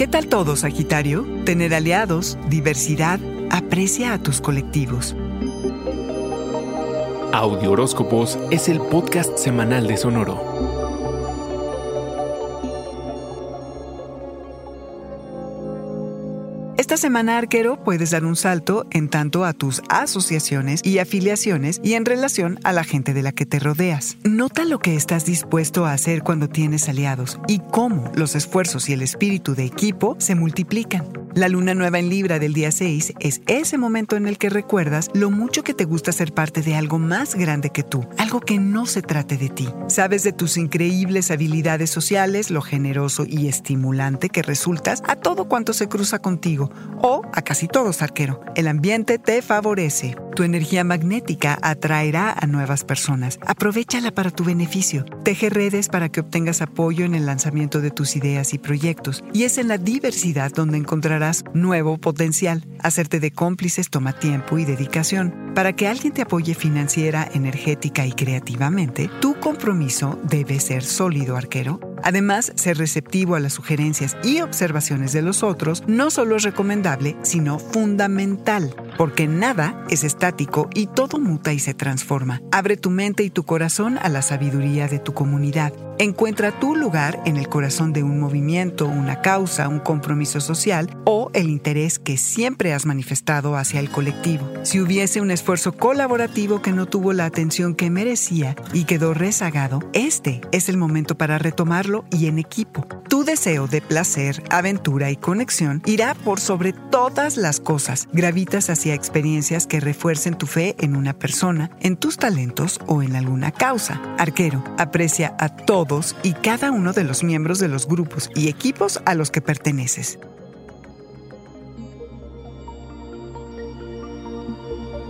¿Qué tal todo, Sagitario? Tener aliados, diversidad, aprecia a tus colectivos. Audio Horóscopos es el podcast semanal de Sonoro. Esta semana, arquero, puedes dar un salto en tanto a tus asociaciones y afiliaciones y en relación a la gente de la que te rodeas. Nota lo que estás dispuesto a hacer cuando tienes aliados y cómo los esfuerzos y el espíritu de equipo se multiplican. La luna nueva en Libra del día 6 es ese momento en el que recuerdas lo mucho que te gusta ser parte de algo más grande que tú, algo que no se trate de ti. Sabes de tus increíbles habilidades sociales, lo generoso y estimulante que resultas a todo cuanto se cruza contigo o a casi todos, arquero. El ambiente te favorece. Tu energía magnética atraerá a nuevas personas. Aprovechala para tu beneficio. Teje redes para que obtengas apoyo en el lanzamiento de tus ideas y proyectos. Y es en la diversidad donde encontrarás nuevo potencial. Hacerte de cómplices toma tiempo y dedicación. Para que alguien te apoye financiera, energética y creativamente, tu compromiso debe ser sólido, arquero. Además, ser receptivo a las sugerencias y observaciones de los otros no solo es recomendable, sino fundamental, porque nada es estático y todo muta y se transforma. Abre tu mente y tu corazón a la sabiduría de tu comunidad. Encuentra tu lugar en el corazón de un movimiento, una causa, un compromiso social o el interés que siempre has manifestado hacia el colectivo. Si hubiese un colaborativo que no tuvo la atención que merecía y quedó rezagado, este es el momento para retomarlo y en equipo. Tu deseo de placer, aventura y conexión irá por sobre todas las cosas. Gravitas hacia experiencias que refuercen tu fe en una persona, en tus talentos o en alguna causa. Arquero, aprecia a todos y cada uno de los miembros de los grupos y equipos a los que perteneces.